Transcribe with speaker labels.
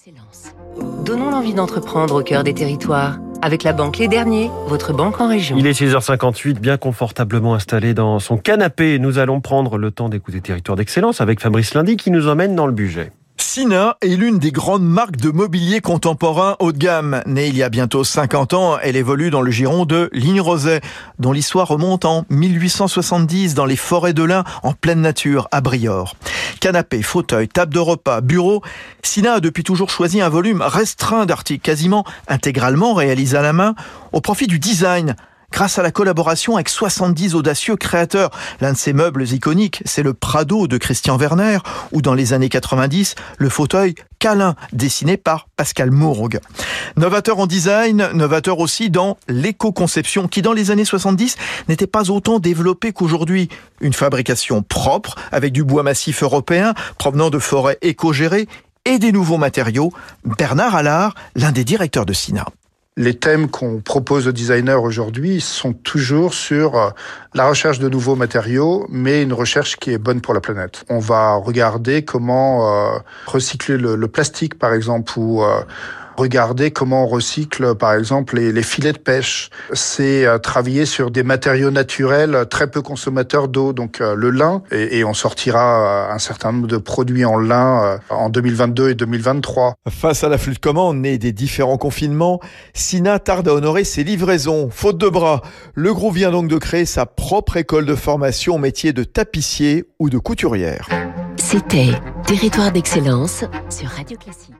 Speaker 1: Excellence. Donnons l'envie d'entreprendre au cœur des territoires. Avec la banque Les Derniers, votre banque en région.
Speaker 2: Il est 6h58, bien confortablement installé dans son canapé. Nous allons prendre le temps d'écouter Territoire d'Excellence avec Fabrice Lundy qui nous emmène dans le budget.
Speaker 3: Sina est l'une des grandes marques de mobilier contemporain haut de gamme. Née il y a bientôt 50 ans, elle évolue dans le giron de Ligne Roset, dont l'histoire remonte en 1870 dans les forêts de lin en pleine nature à Briord. Canapé, fauteuil, table de repas, bureau, Sina a depuis toujours choisi un volume restreint d'articles quasiment intégralement réalisés à la main au profit du design grâce à la collaboration avec 70 audacieux créateurs. L'un de ces meubles iconiques, c'est le Prado de Christian Werner, ou dans les années 90, le fauteuil câlin, dessiné par Pascal Mourgue. Novateur en design, novateur aussi dans l'éco-conception, qui dans les années 70 n'était pas autant développée qu'aujourd'hui. Une fabrication propre, avec du bois massif européen, provenant de forêts éco-gérées, et des nouveaux matériaux. Bernard Allard, l'un des directeurs de Sina
Speaker 4: les thèmes qu'on propose aux designers aujourd'hui sont toujours sur euh, la recherche de nouveaux matériaux, mais une recherche qui est bonne pour la planète. On va regarder comment euh, recycler le, plastique, par exemple, ou euh, regarder comment on recycle, par exemple, les, filets de pêche. C'est euh, travailler sur des matériaux naturels euh, très peu consommateurs d'eau, donc euh, le lin, et, on sortira un certain nombre de produits en lin en 2022 et 2023.
Speaker 3: Face à la flux de commandes née des différents confinements, Sina tarde à honorer ses livraisons. Faute de bras, le groupe vient donc de créer sa propre école de formation au métier de tapissier ou de couturière.
Speaker 1: C'était Territoire d'excellence sur Radio Classique.